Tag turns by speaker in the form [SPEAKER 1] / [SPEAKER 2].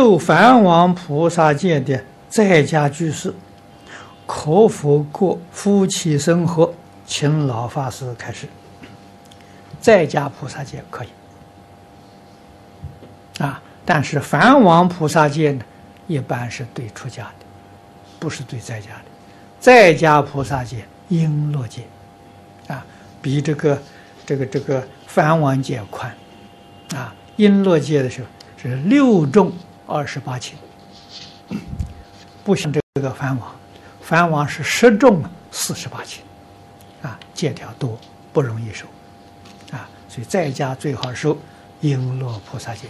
[SPEAKER 1] 受梵王菩萨界的在家居士可否过夫妻生活？请老法师开示。在家菩萨界可以啊，但是梵王菩萨界呢，一般是对出家的，不是对在家的。在家菩萨界、璎珞界啊，比这个、这个、这个梵王界宽啊。璎珞界的时候是六众。二十八轻，不像这个藩王，藩王是十重四十八轻，啊，借条多，不容易收，啊，所以在家最好收璎珞菩萨戒。